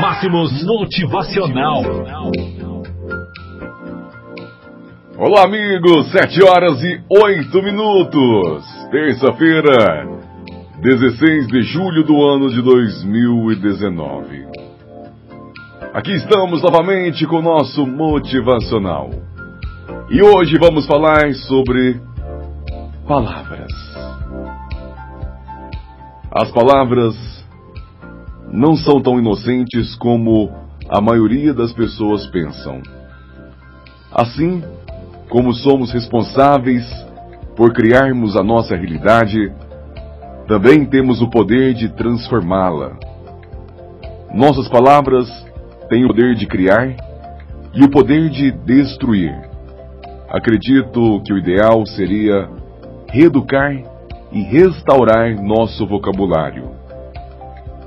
Máximos Motivacional. Olá, amigos. 7 horas e 8 minutos. Terça-feira, 16 de julho do ano de 2019. Aqui estamos novamente com o nosso motivacional. E hoje vamos falar sobre palavras. As palavras não são tão inocentes como a maioria das pessoas pensam. Assim como somos responsáveis por criarmos a nossa realidade, também temos o poder de transformá-la. Nossas palavras têm o poder de criar e o poder de destruir. Acredito que o ideal seria reeducar e restaurar nosso vocabulário.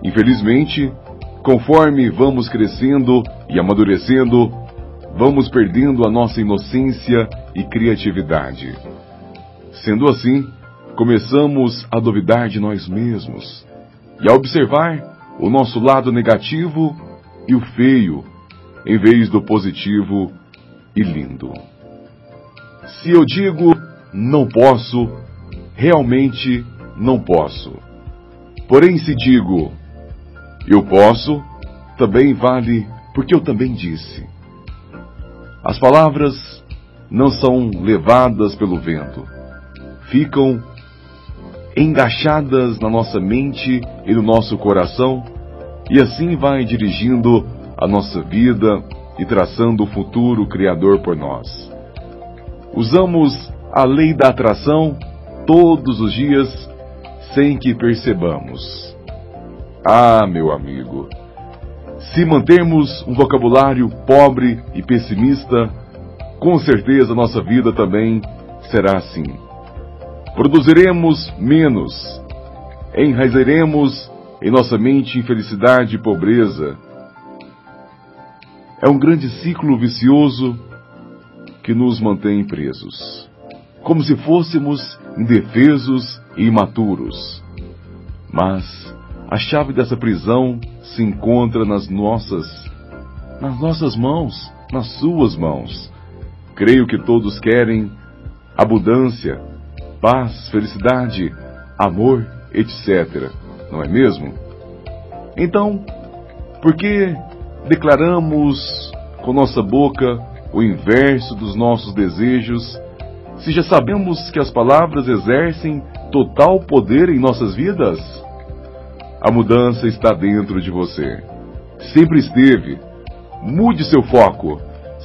Infelizmente, conforme vamos crescendo e amadurecendo, vamos perdendo a nossa inocência e criatividade. Sendo assim, começamos a duvidar de nós mesmos e a observar o nosso lado negativo e o feio, em vez do positivo e lindo. Se eu digo não posso, realmente não posso. Porém, se digo eu posso, também vale porque eu também disse. As palavras não são levadas pelo vento, ficam engachadas na nossa mente e no nosso coração, e assim vai dirigindo a nossa vida e traçando o futuro criador por nós. Usamos a lei da atração todos os dias sem que percebamos. Ah, meu amigo, se mantermos um vocabulário pobre e pessimista, com certeza nossa vida também será assim. Produziremos menos, enraizaremos em nossa mente infelicidade e pobreza. É um grande ciclo vicioso que nos mantém presos, como se fôssemos indefesos e imaturos. Mas a chave dessa prisão se encontra nas nossas nas nossas mãos, nas suas mãos. Creio que todos querem abundância, paz, felicidade, amor, etc. Não é mesmo? Então, por que declaramos com nossa boca o inverso dos nossos desejos, se já sabemos que as palavras exercem total poder em nossas vidas? A mudança está dentro de você. Sempre esteve. Mude seu foco,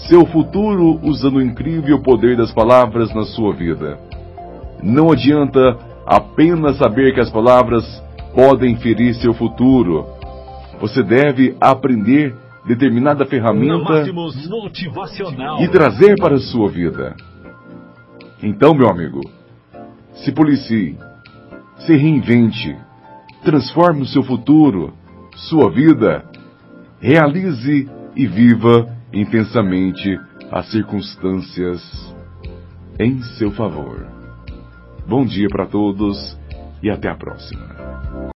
seu futuro usando o incrível poder das palavras na sua vida. Não adianta apenas saber que as palavras podem ferir seu futuro. Você deve aprender determinada ferramenta e trazer para a sua vida. Então, meu amigo, se policie, se reinvente, transforme o seu futuro, sua vida, realize e viva intensamente as circunstâncias em seu favor. Bom dia para todos e até a próxima.